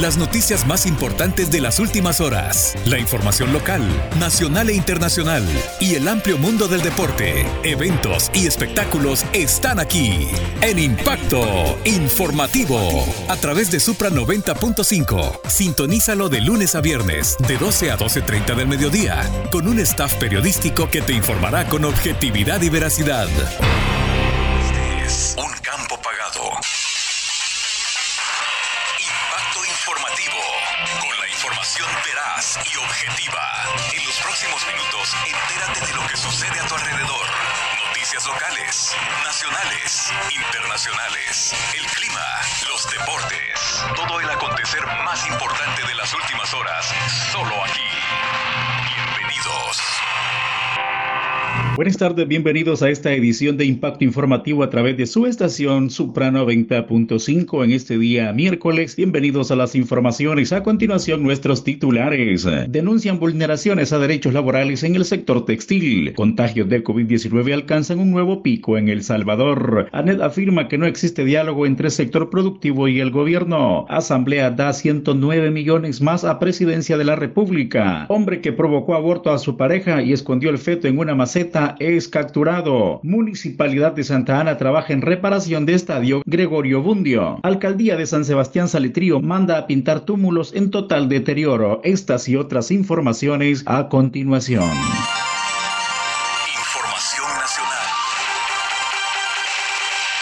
Las noticias más importantes de las últimas horas, la información local, nacional e internacional. Y el amplio mundo del deporte, eventos y espectáculos están aquí. En Impacto Informativo. A través de Supra 90.5. Sintonízalo de lunes a viernes de 12 a 12.30 del mediodía con un staff periodístico que te informará con objetividad y veracidad. Objetiva. En los próximos minutos, entérate de lo que sucede a tu alrededor. Noticias locales, nacionales, internacionales, el clima, los deportes, todo el acontecer más importante de las últimas horas, solo aquí. Buenas tardes, bienvenidos a esta edición de Impacto Informativo a través de su estación Suprano 90.5 en este día miércoles. Bienvenidos a las informaciones. A continuación, nuestros titulares. Denuncian vulneraciones a derechos laborales en el sector textil. Contagios de COVID-19 alcanzan un nuevo pico en El Salvador. ANED afirma que no existe diálogo entre el sector productivo y el gobierno. Asamblea da 109 millones más a presidencia de la República. Hombre que provocó aborto a su pareja y escondió el feto en una maceta es capturado. Municipalidad de Santa Ana trabaja en reparación de estadio Gregorio Bundio. Alcaldía de San Sebastián Saletrío manda a pintar túmulos en total deterioro. Estas y otras informaciones a continuación.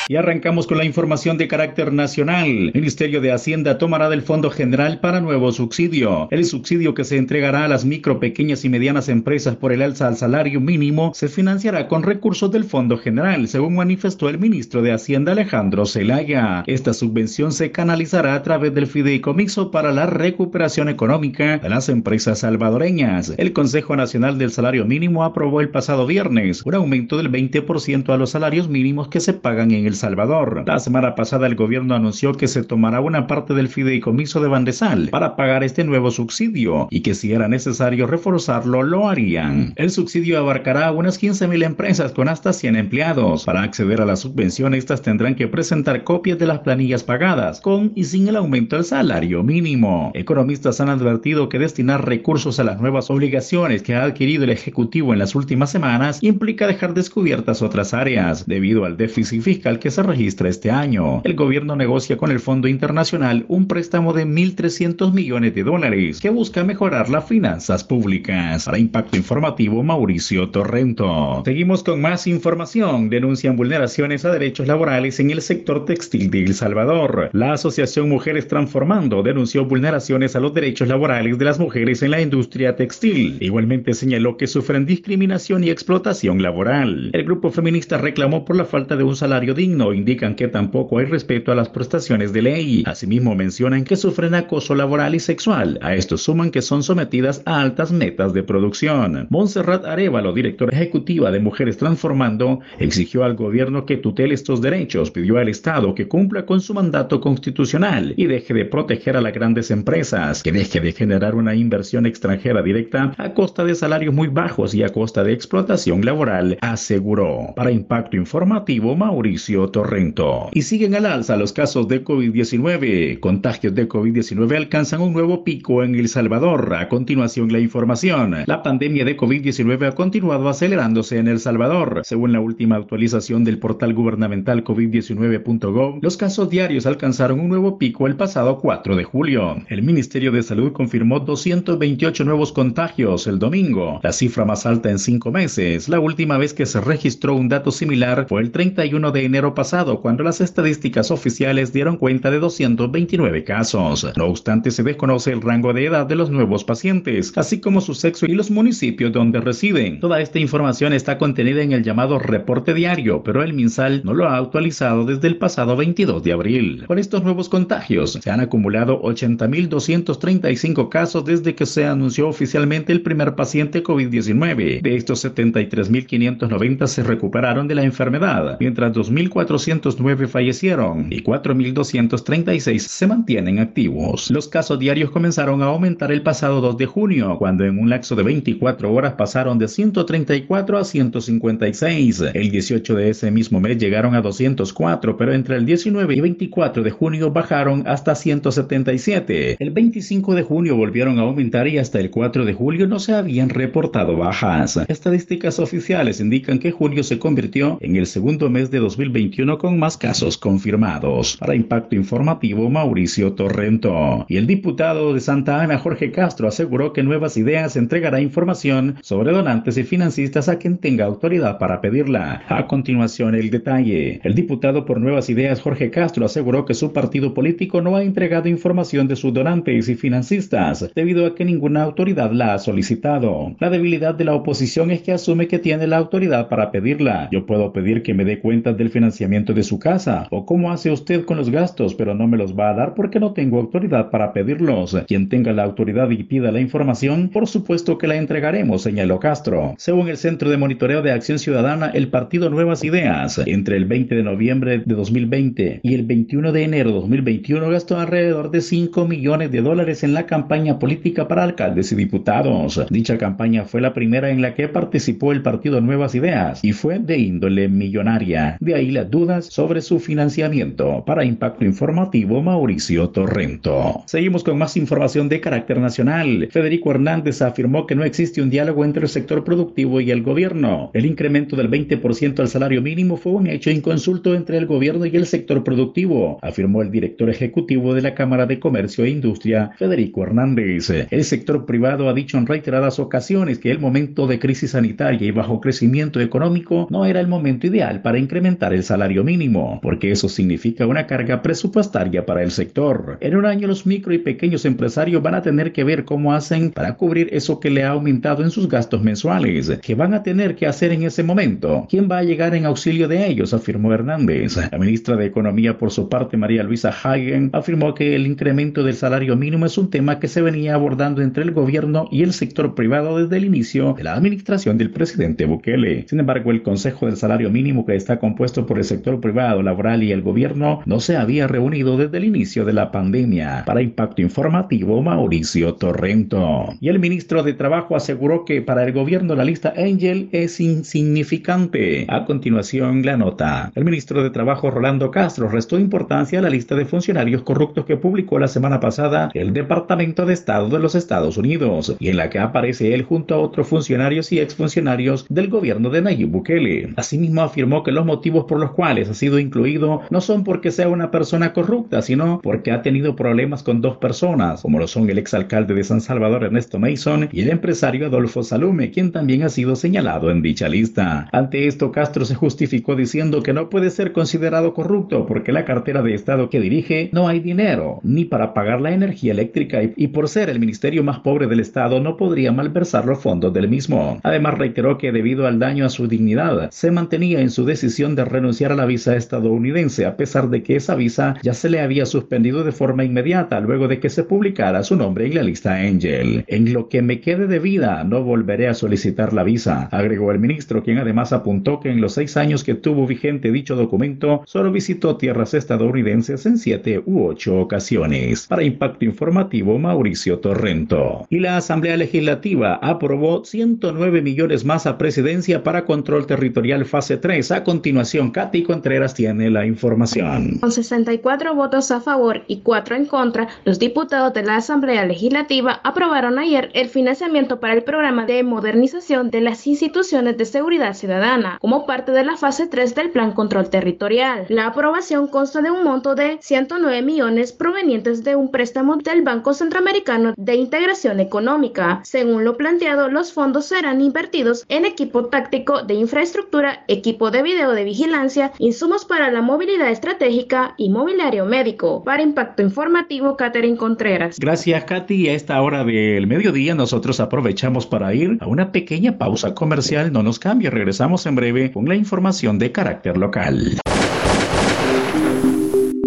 Y arrancamos con la información de carácter nacional. El Ministerio de Hacienda tomará del Fondo General para nuevo subsidio. El subsidio que se entregará a las micro, pequeñas y medianas empresas por el alza al salario mínimo se financiará con recursos del Fondo General, según manifestó el ministro de Hacienda Alejandro Zelaya. Esta subvención se canalizará a través del fideicomiso para la recuperación económica de las empresas salvadoreñas. El Consejo Nacional del Salario Mínimo aprobó el pasado viernes un aumento del 20% a los salarios mínimos que se pagan en el Salvador. La semana pasada el gobierno anunció que se tomará una parte del fideicomiso de Bandesal para pagar este nuevo subsidio y que si era necesario reforzarlo lo harían. El subsidio abarcará a unas 15.000 empresas con hasta 100 empleados. Para acceder a la subvención estas tendrán que presentar copias de las planillas pagadas con y sin el aumento del salario mínimo. Economistas han advertido que destinar recursos a las nuevas obligaciones que ha adquirido el Ejecutivo en las últimas semanas implica dejar descubiertas otras áreas debido al déficit fiscal que se registra este año. El gobierno negocia con el Fondo Internacional un préstamo de 1.300 millones de dólares que busca mejorar las finanzas públicas. Para Impacto Informativo, Mauricio Torrento. Seguimos con más información. Denuncian vulneraciones a derechos laborales en el sector textil de El Salvador. La Asociación Mujeres Transformando denunció vulneraciones a los derechos laborales de las mujeres en la industria textil. Igualmente señaló que sufren discriminación y explotación laboral. El grupo feminista reclamó por la falta de un salario digno no indican que tampoco hay respeto a las prestaciones de ley. Asimismo mencionan que sufren acoso laboral y sexual. A esto suman que son sometidas a altas metas de producción. Montserrat Arevalo, directora ejecutiva de Mujeres Transformando, exigió al gobierno que tutele estos derechos, pidió al Estado que cumpla con su mandato constitucional y deje de proteger a las grandes empresas, que deje de generar una inversión extranjera directa a costa de salarios muy bajos y a costa de explotación laboral, aseguró. Para Impacto Informativo, Mauricio Torrento. Y siguen al alza los casos de COVID-19. Contagios de COVID-19 alcanzan un nuevo pico en El Salvador. A continuación, la información. La pandemia de COVID-19 ha continuado acelerándose en El Salvador. Según la última actualización del portal gubernamental covid19.gov, los casos diarios alcanzaron un nuevo pico el pasado 4 de julio. El Ministerio de Salud confirmó 228 nuevos contagios el domingo, la cifra más alta en cinco meses. La última vez que se registró un dato similar fue el 31 de enero pasado, cuando las estadísticas oficiales dieron cuenta de 229 casos. No obstante, se desconoce el rango de edad de los nuevos pacientes, así como su sexo y los municipios donde residen. Toda esta información está contenida en el llamado reporte diario, pero el MinSal no lo ha actualizado desde el pasado 22 de abril. Con estos nuevos contagios, se han acumulado 80.235 casos desde que se anunció oficialmente el primer paciente COVID-19. De estos 73.590 se recuperaron de la enfermedad, mientras 2.000 1.409 fallecieron y 4.236 se mantienen activos. Los casos diarios comenzaron a aumentar el pasado 2 de junio, cuando en un lapso de 24 horas pasaron de 134 a 156. El 18 de ese mismo mes llegaron a 204, pero entre el 19 y 24 de junio bajaron hasta 177. El 25 de junio volvieron a aumentar y hasta el 4 de julio no se habían reportado bajas. Estadísticas oficiales indican que junio se convirtió en el segundo mes de 2021 con más casos confirmados. Para Impacto Informativo, Mauricio Torrento. Y el diputado de Santa Ana, Jorge Castro, aseguró que Nuevas Ideas entregará información sobre donantes y financistas a quien tenga autoridad para pedirla. A continuación, el detalle. El diputado por Nuevas Ideas, Jorge Castro, aseguró que su partido político no ha entregado información de sus donantes y financistas debido a que ninguna autoridad la ha solicitado. La debilidad de la oposición es que asume que tiene la autoridad para pedirla. Yo puedo pedir que me dé cuentas del financiamiento de su casa o cómo hace usted con los gastos, pero no me los va a dar porque no tengo autoridad para pedirlos. Quien tenga la autoridad y pida la información, por supuesto que la entregaremos, señaló Castro. Según el Centro de Monitoreo de Acción Ciudadana, el partido Nuevas Ideas, entre el 20 de noviembre de 2020 y el 21 de enero de 2021 gastó alrededor de 5 millones de dólares en la campaña política para alcaldes y diputados. Dicha campaña fue la primera en la que participó el partido Nuevas Ideas y fue de índole millonaria. De ahí dudas sobre su financiamiento. Para Impacto Informativo, Mauricio Torrento. Seguimos con más información de carácter nacional. Federico Hernández afirmó que no existe un diálogo entre el sector productivo y el gobierno. El incremento del 20% al salario mínimo fue un hecho inconsulto entre el gobierno y el sector productivo, afirmó el director ejecutivo de la Cámara de Comercio e Industria, Federico Hernández. El sector privado ha dicho en reiteradas ocasiones que el momento de crisis sanitaria y bajo crecimiento económico no era el momento ideal para incrementar el salario mínimo, porque eso significa una carga presupuestaria para el sector. En un año los micro y pequeños empresarios van a tener que ver cómo hacen para cubrir eso que le ha aumentado en sus gastos mensuales, que van a tener que hacer en ese momento. ¿Quién va a llegar en auxilio de ellos? afirmó Hernández. La ministra de Economía, por su parte, María Luisa Hagen, afirmó que el incremento del salario mínimo es un tema que se venía abordando entre el gobierno y el sector privado desde el inicio de la administración del presidente Bukele. Sin embargo, el Consejo del Salario Mínimo, que está compuesto por sector privado, laboral y el gobierno, no se había reunido desde el inicio de la pandemia. Para Impacto Informativo, Mauricio Torrento. Y el ministro de Trabajo aseguró que para el gobierno la lista Angel es insignificante. A continuación, la nota. El ministro de Trabajo, Rolando Castro, restó importancia a la lista de funcionarios corruptos que publicó la semana pasada el Departamento de Estado de los Estados Unidos y en la que aparece él junto a otros funcionarios y exfuncionarios del gobierno de Nayib Bukele. Asimismo, afirmó que los motivos por los cuales ha sido incluido no son porque sea una persona corrupta, sino porque ha tenido problemas con dos personas, como lo son el exalcalde de San Salvador Ernesto Mason y el empresario Adolfo Salume, quien también ha sido señalado en dicha lista. Ante esto, Castro se justificó diciendo que no puede ser considerado corrupto porque la cartera de Estado que dirige no hay dinero ni para pagar la energía eléctrica y, y por ser el ministerio más pobre del Estado no podría malversar los fondos del mismo. Además, reiteró que debido al daño a su dignidad, se mantenía en su decisión de renunciar a la visa estadounidense, a pesar de que esa visa ya se le había suspendido de forma inmediata luego de que se publicara su nombre en la lista Angel. En lo que me quede de vida, no volveré a solicitar la visa, agregó el ministro, quien además apuntó que en los seis años que tuvo vigente dicho documento, solo visitó tierras estadounidenses en siete u ocho ocasiones. Para Impacto Informativo, Mauricio Torrento. Y la Asamblea Legislativa aprobó 109 millones más a presidencia para control territorial fase 3. A continuación, Katy Contreras tiene la información. Con 64 votos a favor y 4 en contra, los diputados de la Asamblea Legislativa aprobaron ayer el financiamiento para el programa de modernización de las instituciones de seguridad ciudadana como parte de la fase 3 del Plan Control Territorial. La aprobación consta de un monto de 109 millones provenientes de un préstamo del Banco Centroamericano de Integración Económica. Según lo planteado, los fondos serán invertidos en equipo táctico de infraestructura, equipo de video de vigilancia, insumos para la movilidad estratégica y mobiliario médico. Para Impacto Informativo, Catherine Contreras. Gracias, Katy. A esta hora del mediodía nosotros aprovechamos para ir a una pequeña pausa comercial. No nos cambie, regresamos en breve con la información de carácter local.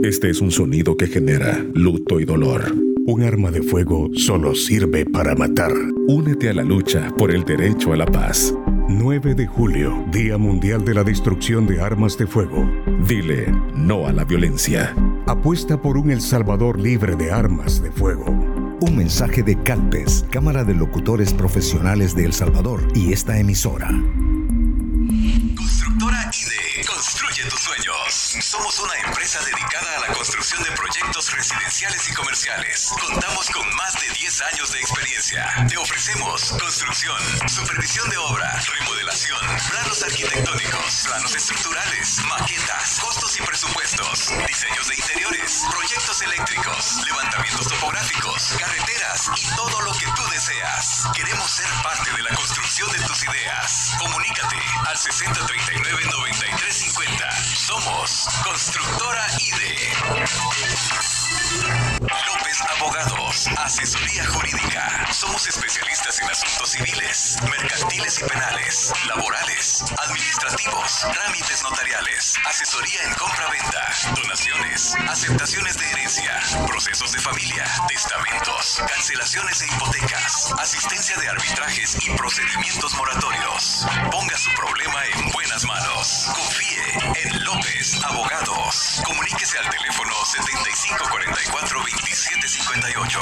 Este es un sonido que genera luto y dolor. Un arma de fuego solo sirve para matar. Únete a la lucha por el derecho a la paz. 9 de julio, Día Mundial de la Destrucción de Armas de Fuego. Dile no a la violencia. Apuesta por un El Salvador libre de armas de fuego. Un mensaje de Calpes, Cámara de Locutores Profesionales de El Salvador y esta emisora. Construye tus sueños. Somos una empresa dedicada a la construcción de proyectos residenciales y comerciales. Contamos con más de 10 años de experiencia. Te ofrecemos construcción, supervisión de obra, remodelación, planos arquitectónicos, planos estructurales, maquetas, costos y presupuestos, diseños de interiores, proyectos eléctricos, levantamientos topográficos, carreteras y todo lo que tú deseas. Queremos ser parte de la construcción de tus ideas. Comunícate al 6039-9350. Somos Constructora IDE. López Abogados, asesoría jurídica. Somos especialistas en asuntos civiles, mercantiles y penales, laborales, administrativos, trámites notariales, asesoría en compra-venta, aceptaciones de herencia, procesos de familia, testamentos, cancelaciones de hipotecas, asistencia de arbitrajes y procedimientos moratorios. Ponga su problema en buenas manos. Confíe en López Abogados. Comuníquese al teléfono 7544 2758.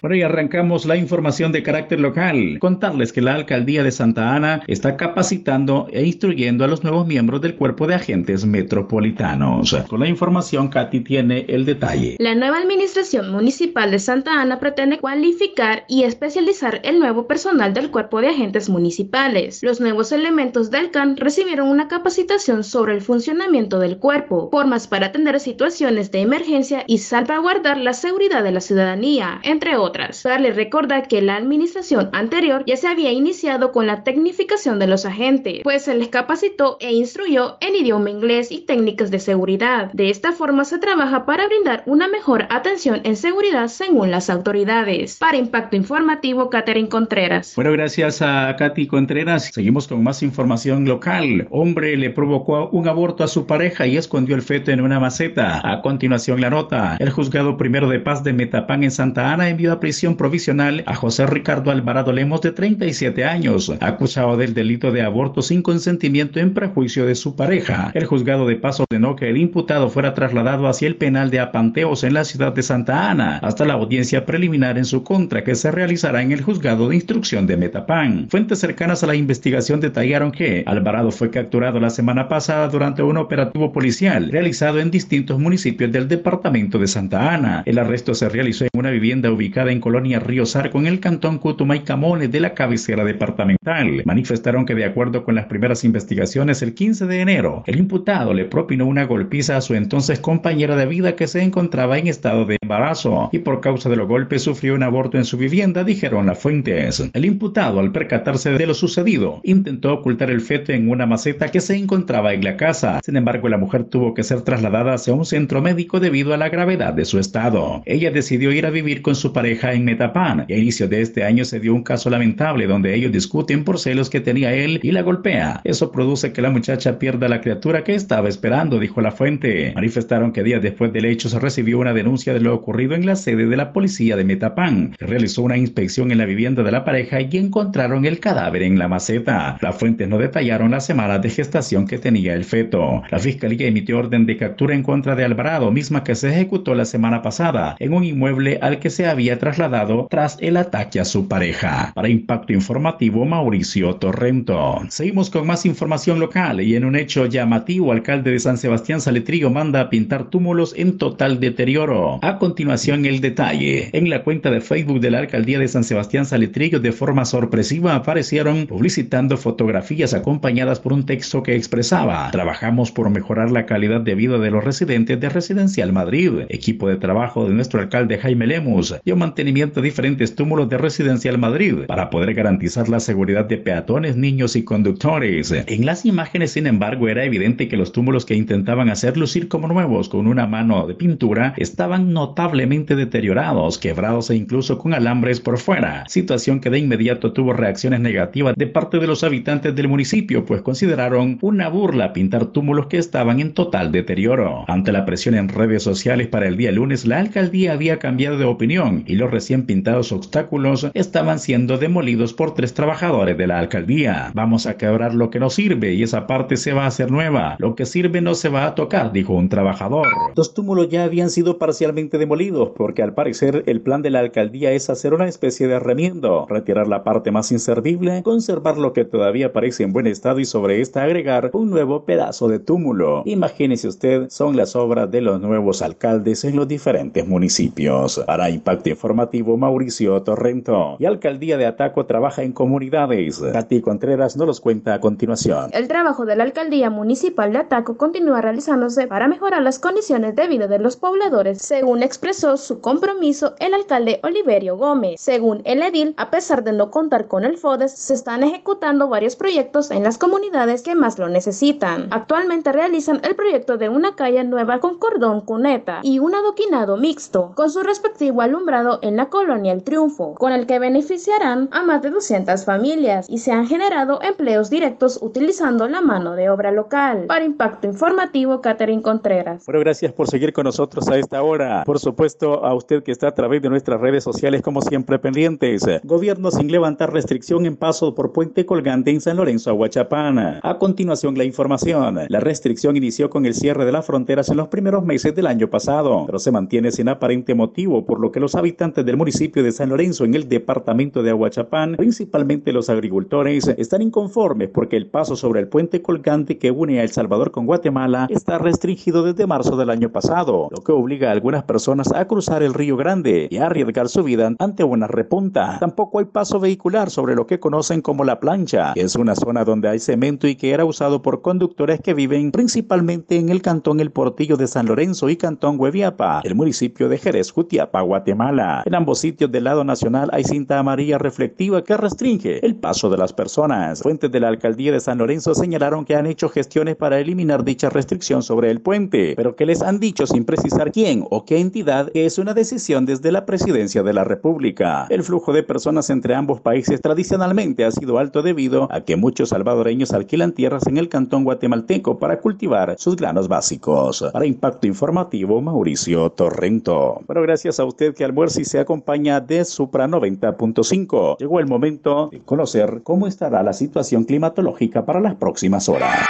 Por ahí arrancamos la información de carácter local. Contarles que la alcaldía de Santa Ana está capacitando e instruyendo a los nuevos miembros del cuerpo de agentes metropolitanos. Con la información, Katy tiene el detalle. La nueva administración municipal de Santa Ana pretende cualificar y especializar el nuevo personal del cuerpo de agentes municipales. Los nuevos elementos del CAN recibieron una capacitación sobre el funcionamiento del cuerpo, formas para atender situaciones de emergencia y salvaguardar la seguridad de la ciudadanía, entre otros otras. Darle recordar que la administración anterior ya se había iniciado con la tecnificación de los agentes, pues se les capacitó e instruyó en idioma inglés y técnicas de seguridad. De esta forma se trabaja para brindar una mejor atención en seguridad según las autoridades. Para Impacto Informativo, Catherine Contreras. Bueno, gracias a Katy Contreras. Seguimos con más información local. Hombre le provocó un aborto a su pareja y escondió el feto en una maceta. A continuación la nota. El juzgado primero de paz de Metapán en Santa Ana envió a prisión provisional a José Ricardo Alvarado Lemos de 37 años, acusado del delito de aborto sin consentimiento en prejuicio de su pareja. El juzgado de paso ordenó que el imputado fuera trasladado hacia el penal de Apanteos en la ciudad de Santa Ana hasta la audiencia preliminar en su contra que se realizará en el juzgado de instrucción de Metapán. Fuentes cercanas a la investigación detallaron que Alvarado fue capturado la semana pasada durante un operativo policial realizado en distintos municipios del departamento de Santa Ana. El arresto se realizó en una vivienda ubicada en Colonia Río Sarco en el cantón Cutumay-Camones de la cabecera departamental. Manifestaron que de acuerdo con las primeras investigaciones, el 15 de enero, el imputado le propinó una golpiza a su entonces compañera de vida que se encontraba en estado de embarazo y por causa de los golpes sufrió un aborto en su vivienda, dijeron las fuentes. El imputado, al percatarse de lo sucedido, intentó ocultar el feto en una maceta que se encontraba en la casa. Sin embargo, la mujer tuvo que ser trasladada hacia un centro médico debido a la gravedad de su estado. Ella decidió ir a vivir con su pareja en Metapán. Y a inicio de este año se dio un caso lamentable donde ellos discuten por celos que tenía él y la golpea. Eso produce que la muchacha pierda la criatura que estaba esperando, dijo la fuente. Manifestaron que días después del hecho se recibió una denuncia de lo ocurrido en la sede de la policía de Metapán. realizó una inspección en la vivienda de la pareja y encontraron el cadáver en la maceta. Las fuentes no detallaron las semanas de gestación que tenía el feto. La fiscalía emitió orden de captura en contra de Alvarado, misma que se ejecutó la semana pasada en un inmueble al que se había trasladado tras el ataque a su pareja. Para Impacto Informativo, Mauricio Torrento. Seguimos con más información local y en un hecho llamativo, alcalde de San Sebastián Saletrillo manda a pintar túmulos en total deterioro. A continuación, el detalle. En la cuenta de Facebook de la alcaldía de San Sebastián Saletrillo, de forma sorpresiva, aparecieron publicitando fotografías acompañadas por un texto que expresaba: Trabajamos por mejorar la calidad de vida de los residentes de Residencial Madrid. Equipo de trabajo de nuestro alcalde Jaime Lemus. Yo de diferentes túmulos de Residencial Madrid para poder garantizar la seguridad de peatones, niños y conductores. En las imágenes, sin embargo, era evidente que los túmulos que intentaban hacer lucir como nuevos con una mano de pintura estaban notablemente deteriorados, quebrados e incluso con alambres por fuera, situación que de inmediato tuvo reacciones negativas de parte de los habitantes del municipio, pues consideraron una burla pintar túmulos que estaban en total deterioro. Ante la presión en redes sociales para el día lunes, la alcaldía había cambiado de opinión y los recién pintados obstáculos estaban siendo demolidos por tres trabajadores de la alcaldía. Vamos a quebrar lo que no sirve y esa parte se va a hacer nueva. Lo que sirve no se va a tocar, dijo un trabajador. Los túmulos ya habían sido parcialmente demolidos porque al parecer el plan de la alcaldía es hacer una especie de remiendo, retirar la parte más inservible, conservar lo que todavía parece en buen estado y sobre esta agregar un nuevo pedazo de túmulo. Imagínese usted, son las obras de los nuevos alcaldes en los diferentes municipios. Para Impacto Informativo, Mauricio Torrento. Y Alcaldía de Ataco trabaja en comunidades. Katy Contreras nos los cuenta a continuación. El trabajo de la Alcaldía Municipal de Ataco continúa realizándose para mejorar las condiciones de vida de los pobladores, según expresó su compromiso el alcalde Oliverio Gómez. Según el edil, a pesar de no contar con el FODES, se están ejecutando varios proyectos en las comunidades que más lo necesitan. Actualmente realizan el proyecto de una calle nueva con cordón cuneta y un adoquinado mixto, con su respectivo alumbrado en la colonia El Triunfo, con el que beneficiarán a más de 200 familias y se han generado empleos directos utilizando la mano de obra local. Para Impacto Informativo, Catherine Contreras. Bueno, gracias por seguir con nosotros a esta hora. Por supuesto, a usted que está a través de nuestras redes sociales, como siempre, pendientes. Gobierno sin levantar restricción en paso por puente colgante en San Lorenzo, Aguachapán. A continuación, la información. La restricción inició con el cierre de las fronteras en los primeros meses del año pasado, pero se mantiene sin aparente motivo, por lo que los habitantes del municipio de San Lorenzo en el departamento de Aguachapán, principalmente los agricultores, están inconformes porque el paso sobre el puente colgante que une a El Salvador con Guatemala está restringido desde marzo del año pasado, lo que obliga a algunas personas a cruzar el Río Grande y a arriesgar su vida ante una repunta. Tampoco hay paso vehicular sobre lo que conocen como la plancha, que es una zona donde hay cemento y que era usado por conductores que viven principalmente en el cantón El Portillo de San Lorenzo y cantón Hueviapa, el municipio de Jerez, Jutiapa, Guatemala. En ambos sitios del lado nacional hay cinta amarilla reflectiva que restringe el paso de las personas. Fuentes de la alcaldía de San Lorenzo señalaron que han hecho gestiones para eliminar dicha restricción sobre el puente, pero que les han dicho sin precisar quién o qué entidad que es una decisión desde la presidencia de la República. El flujo de personas entre ambos países tradicionalmente ha sido alto debido a que muchos salvadoreños alquilan tierras en el cantón guatemalteco para cultivar sus granos básicos. Para Impacto Informativo, Mauricio Torrento. Bueno, gracias a usted que almuerza y se acompaña de Supra 90.5. Llegó el momento de conocer cómo estará la situación climatológica para las próximas horas.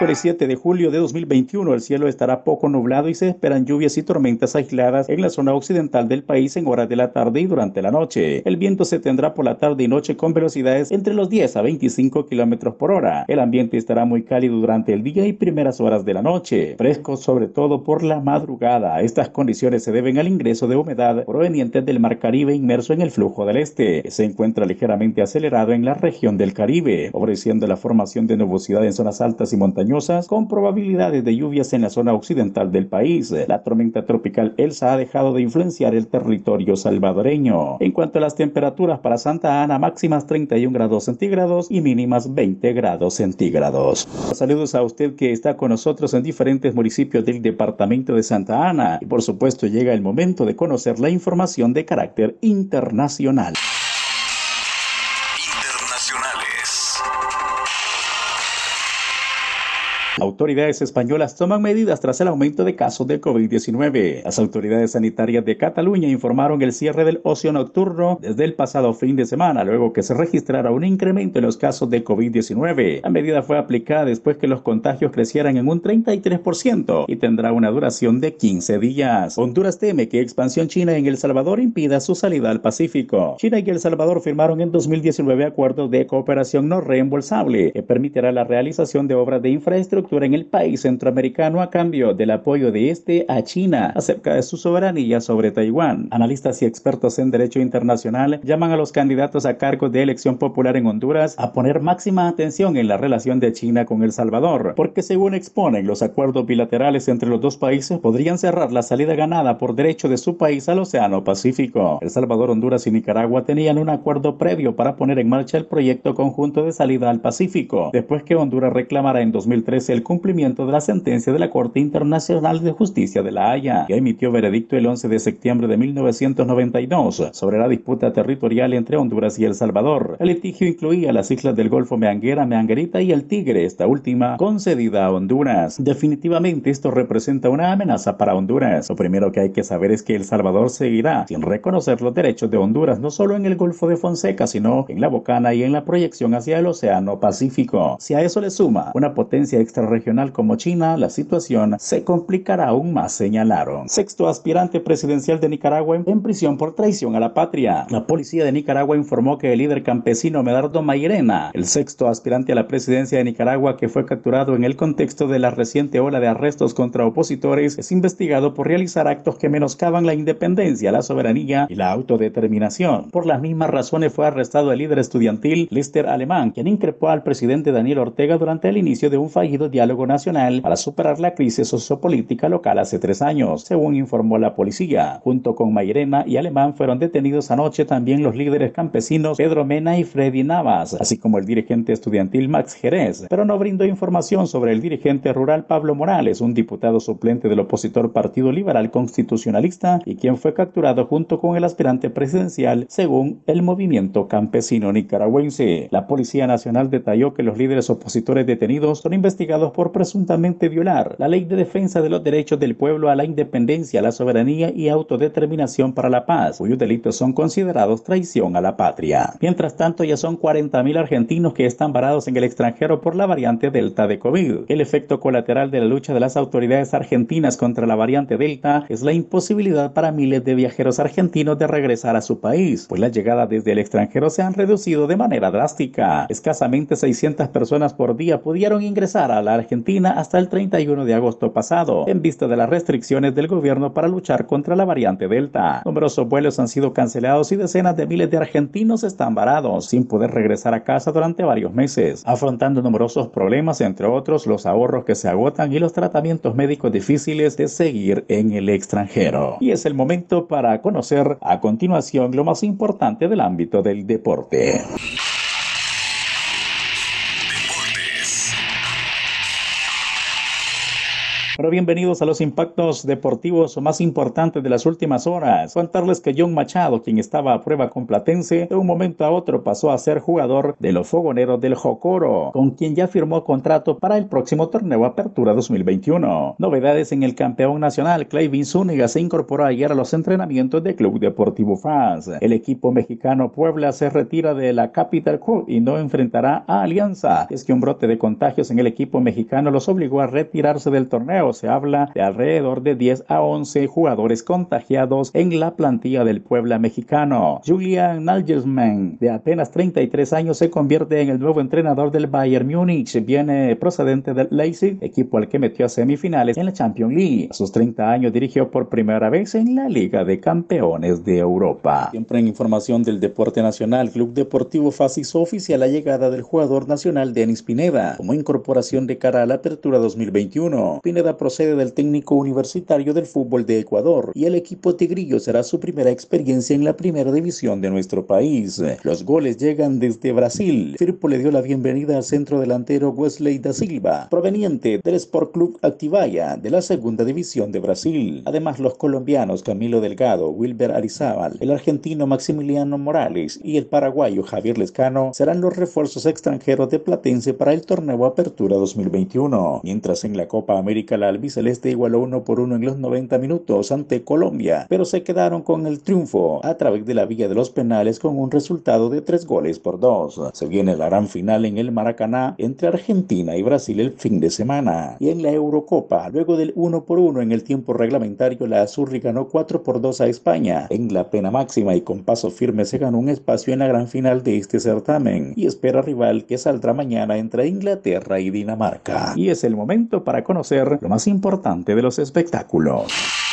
Miércoles 7 de julio de 2021 el cielo estará poco nublado y se esperan lluvias y tormentas aisladas en la zona occidental del país en horas de la tarde y durante la noche. El viento se tendrá por la tarde y noche con velocidades entre los 10 a 25 kilómetros por hora. El ambiente estará muy cálido durante el día y primeras horas de la noche, fresco sobre todo por la madrugada. Estas condiciones se deben al ingreso de humedad proveniente del mar Caribe inmerso en el flujo del este, se encuentra ligeramente acelerado en la región del Caribe, ofreciendo la formación de nubosidad en zonas altas y montañosas con probabilidades de lluvias en la zona occidental del país. La tormenta tropical Elsa ha dejado de influenciar el territorio salvadoreño. En cuanto a las temperaturas para Santa Ana, máximas 31 grados centígrados y mínimas 20 grados centígrados. Saludos a usted que está con nosotros en diferentes municipios del departamento de Santa Ana y por supuesto llega el momento de conocer la información de carácter internacional. Autoridades españolas toman medidas tras el aumento de casos de COVID-19. Las autoridades sanitarias de Cataluña informaron el cierre del ocio nocturno desde el pasado fin de semana, luego que se registrara un incremento en los casos de COVID-19. La medida fue aplicada después que los contagios crecieran en un 33% y tendrá una duración de 15 días. Honduras teme que expansión china en El Salvador impida su salida al Pacífico. China y El Salvador firmaron en 2019 acuerdos de cooperación no reembolsable que permitirá la realización de obras de infraestructura en el país centroamericano a cambio del apoyo de este a China acerca de su soberanía sobre Taiwán. Analistas y expertos en derecho internacional llaman a los candidatos a cargo de elección popular en Honduras a poner máxima atención en la relación de China con El Salvador, porque según exponen los acuerdos bilaterales entre los dos países podrían cerrar la salida ganada por derecho de su país al Océano Pacífico. El Salvador, Honduras y Nicaragua tenían un acuerdo previo para poner en marcha el proyecto conjunto de salida al Pacífico, después que Honduras reclamara en 2013 el cumplimiento de la sentencia de la Corte Internacional de Justicia de La Haya, que emitió veredicto el 11 de septiembre de 1992 sobre la disputa territorial entre Honduras y El Salvador. El litigio incluía las islas del Golfo Meanguera, Meanguerita y El Tigre, esta última concedida a Honduras. Definitivamente esto representa una amenaza para Honduras. Lo primero que hay que saber es que El Salvador seguirá sin reconocer los derechos de Honduras, no solo en el Golfo de Fonseca, sino en la Bocana y en la proyección hacia el Océano Pacífico. Si a eso le suma una potencia extrarregional como China, la situación se complicará aún más, señalaron. Sexto aspirante presidencial de Nicaragua en prisión por traición a la patria. La policía de Nicaragua informó que el líder campesino Medardo Mayrena, el sexto aspirante a la presidencia de Nicaragua que fue capturado en el contexto de la reciente ola de arrestos contra opositores, es investigado por realizar actos que menoscaban la independencia, la soberanía y la autodeterminación. Por las mismas razones fue arrestado el líder estudiantil Lister Alemán, quien increpó al presidente Daniel Ortega durante el inicio de un fallido diálogo nacional para superar la crisis sociopolítica local hace tres años, según informó la policía. Junto con Mayrena y Alemán fueron detenidos anoche también los líderes campesinos Pedro Mena y Freddy Navas, así como el dirigente estudiantil Max Jerez, pero no brindó información sobre el dirigente rural Pablo Morales, un diputado suplente del opositor Partido Liberal Constitucionalista y quien fue capturado junto con el aspirante presidencial según el movimiento campesino nicaragüense. La Policía Nacional detalló que los líderes opositores detenidos son investigados por presuntamente violar la ley de defensa de los derechos del pueblo a la independencia, la soberanía y autodeterminación para la paz, cuyos delitos son considerados traición a la patria. Mientras tanto, ya son 40.000 argentinos que están varados en el extranjero por la variante Delta de COVID. El efecto colateral de la lucha de las autoridades argentinas contra la variante Delta es la imposibilidad para miles de viajeros argentinos de regresar a su país, pues las llegadas desde el extranjero se han reducido de manera drástica. Escasamente 600 personas por día pudieron ingresar a la Argentina hasta el 31 de agosto pasado, en vista de las restricciones del gobierno para luchar contra la variante Delta. Numerosos vuelos han sido cancelados y decenas de miles de argentinos están varados, sin poder regresar a casa durante varios meses, afrontando numerosos problemas, entre otros los ahorros que se agotan y los tratamientos médicos difíciles de seguir en el extranjero. Y es el momento para conocer a continuación lo más importante del ámbito del deporte. Pero bienvenidos a los impactos deportivos más importantes de las últimas horas. Contarles que John Machado, quien estaba a prueba con Platense, de un momento a otro pasó a ser jugador de los fogoneros del Jocoro, con quien ya firmó contrato para el próximo torneo Apertura 2021. Novedades en el campeón nacional, Clayvin Zúñiga se incorporó ayer a los entrenamientos del Club Deportivo FAS. El equipo mexicano Puebla se retira de la Capital Cup y no enfrentará a Alianza. Es que un brote de contagios en el equipo mexicano los obligó a retirarse del torneo se habla de alrededor de 10 a 11 jugadores contagiados en la plantilla del Puebla mexicano. Julian Nagelsmann, de apenas 33 años, se convierte en el nuevo entrenador del Bayern Múnich. Viene procedente del Leipzig, equipo al que metió a semifinales en la Champions League. A sus 30 años dirigió por primera vez en la Liga de Campeones de Europa. Siempre en información del deporte nacional, Club Deportivo hizo oficial la llegada del jugador nacional Denis Pineda como incorporación de cara a la apertura 2021. Pineda procede del técnico universitario del fútbol de Ecuador y el equipo tigrillo será su primera experiencia en la primera división de nuestro país. Los goles llegan desde Brasil. Firpo le dio la bienvenida al centro delantero Wesley da Silva, proveniente del Sport Club Activaya de la segunda división de Brasil. Además, los colombianos Camilo Delgado, Wilber Arizábal, el argentino Maximiliano Morales y el paraguayo Javier Lescano serán los refuerzos extranjeros de Platense para el torneo Apertura 2021. Mientras en la Copa América la albiceleste igualó uno por uno en los 90 minutos ante Colombia, pero se quedaron con el triunfo a través de la vía de los penales con un resultado de tres goles por dos. Se viene la gran final en el Maracaná entre Argentina y Brasil el fin de semana. Y en la Eurocopa, luego del uno por uno en el tiempo reglamentario, la Azurri ganó 4 por 2 a España. En la pena máxima y con paso firme se ganó un espacio en la gran final de este certamen y espera rival que saldrá mañana entre Inglaterra y Dinamarca. Y es el momento para conocer lo más importante de los espectáculos.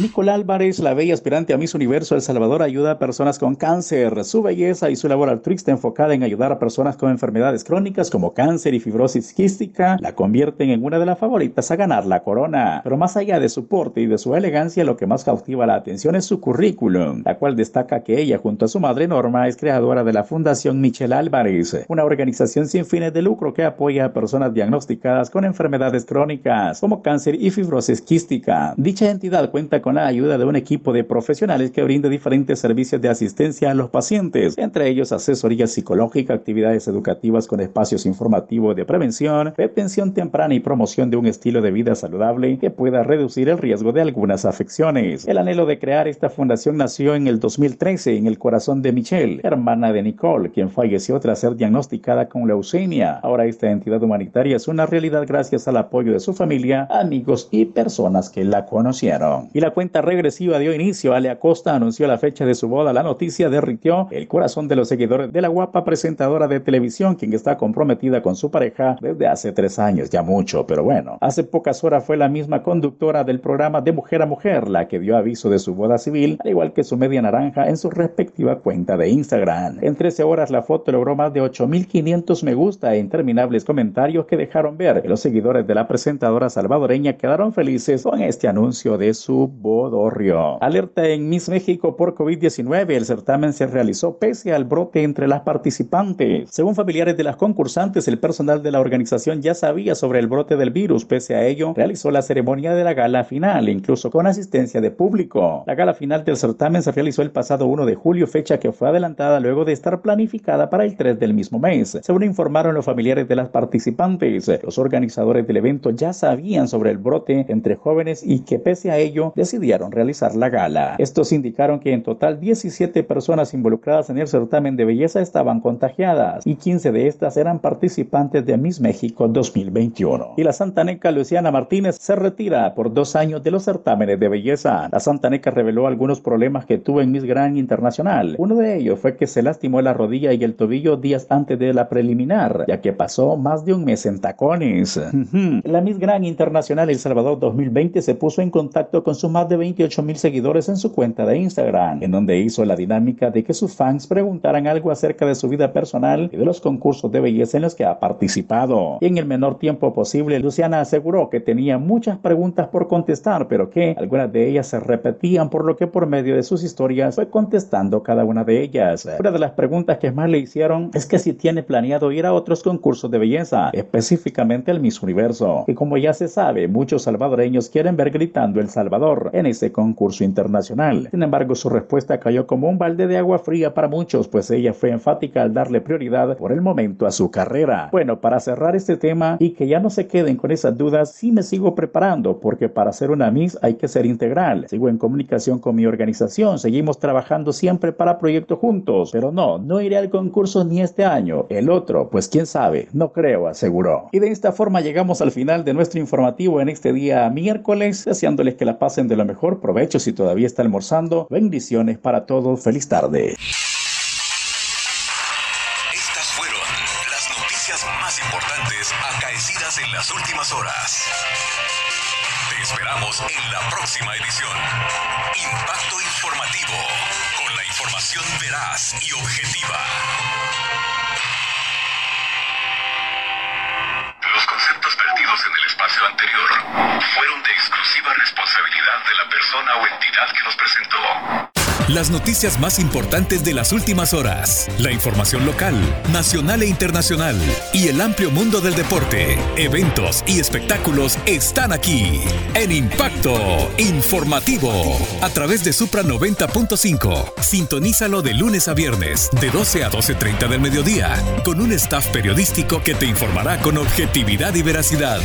Nicole Álvarez, la bella aspirante a Miss Universo El Salvador, ayuda a personas con cáncer. Su belleza y su labor altruista enfocada en ayudar a personas con enfermedades crónicas como cáncer y fibrosis quística la convierten en una de las favoritas a ganar la corona. Pero más allá de su porte y de su elegancia, lo que más cautiva la atención es su currículum, la cual destaca que ella, junto a su madre Norma, es creadora de la Fundación Michelle Álvarez, una organización sin fines de lucro que apoya a personas diagnosticadas con enfermedades crónicas como cáncer y fibrosis quística. Dicha entidad cuenta con la ayuda de un equipo de profesionales que brinda diferentes servicios de asistencia a los pacientes, entre ellos asesoría psicológica, actividades educativas con espacios informativos de prevención, detención temprana y promoción de un estilo de vida saludable que pueda reducir el riesgo de algunas afecciones. El anhelo de crear esta fundación nació en el 2013 en el corazón de Michelle, hermana de Nicole, quien falleció tras ser diagnosticada con leucemia. Ahora esta entidad humanitaria es una realidad gracias al apoyo de su familia, amigos y personas que la conocieron. Y la cuenta regresiva dio inicio. Ale Acosta anunció la fecha de su boda. La noticia derritió el corazón de los seguidores de la guapa presentadora de televisión, quien está comprometida con su pareja desde hace tres años, ya mucho, pero bueno. Hace pocas horas fue la misma conductora del programa de Mujer a Mujer la que dio aviso de su boda civil, al igual que su media naranja en su respectiva cuenta de Instagram. En 13 horas la foto logró más de 8.500 me gusta e interminables comentarios que dejaron ver que los seguidores de la presentadora salvadoreña quedaron felices con este anuncio de su bodorrio. Alerta en Miss México por COVID-19. El certamen se realizó pese al brote entre las participantes. Según familiares de las concursantes, el personal de la organización ya sabía sobre el brote del virus. Pese a ello, realizó la ceremonia de la gala final, incluso con asistencia de público. La gala final del certamen se realizó el pasado 1 de julio, fecha que fue adelantada luego de estar planificada para el 3 del mismo mes. Según informaron los familiares de las participantes, los organizadores del evento ya sabían sobre el brote entre jóvenes y que pese a ello decidieron realizar la gala. Estos indicaron que en total 17 personas involucradas en el certamen de belleza estaban contagiadas y 15 de estas eran participantes de Miss México 2021. Y la santaneca Luciana Martínez se retira por dos años de los certámenes de belleza. La santaneca reveló algunos problemas que tuvo en Miss Grand Internacional. Uno de ellos fue que se lastimó la rodilla y el tobillo días antes de la preliminar, ya que pasó más de un mes en tacones. la Miss Grand Internacional El Salvador 2020 se puso en contacto con sus más de 28 mil seguidores en su cuenta de Instagram, en donde hizo la dinámica de que sus fans preguntaran algo acerca de su vida personal y de los concursos de belleza en los que ha participado. Y en el menor tiempo posible, Luciana aseguró que tenía muchas preguntas por contestar, pero que algunas de ellas se repetían, por lo que por medio de sus historias fue contestando cada una de ellas. Una de las preguntas que más le hicieron es que si tiene planeado ir a otros concursos de belleza, específicamente el Miss Universo. Y como ya se sabe, muchos salvadoreños quieren ver gritando El Salvador en ese concurso internacional. Sin embargo, su respuesta cayó como un balde de agua fría para muchos, pues ella fue enfática al darle prioridad por el momento a su carrera. Bueno, para cerrar este tema y que ya no se queden con esas dudas, sí me sigo preparando, porque para ser una Miss hay que ser integral. Sigo en comunicación con mi organización, seguimos trabajando siempre para proyectos juntos, pero no, no iré al concurso ni este año, el otro, pues quién sabe, no creo, aseguró. Y de esta forma llegamos al final de nuestro informativo en este día miércoles, deseándoles que la pasen de lo mejor provecho si todavía está almorzando. Bendiciones para todos, feliz tarde. Estas fueron las noticias más importantes acaecidas en las últimas horas. Te esperamos en la próxima edición. Impacto informativo, con la información veraz y objetiva. Anterior fueron de exclusiva responsabilidad de la persona o entidad que los presentó. Las noticias más importantes de las últimas horas, la información local, nacional e internacional. Y el amplio mundo del deporte, eventos y espectáculos están aquí. En Impacto Informativo. A través de Supra 90.5. Sintonízalo de lunes a viernes de 12 a 12.30 del mediodía con un staff periodístico que te informará con objetividad y veracidad.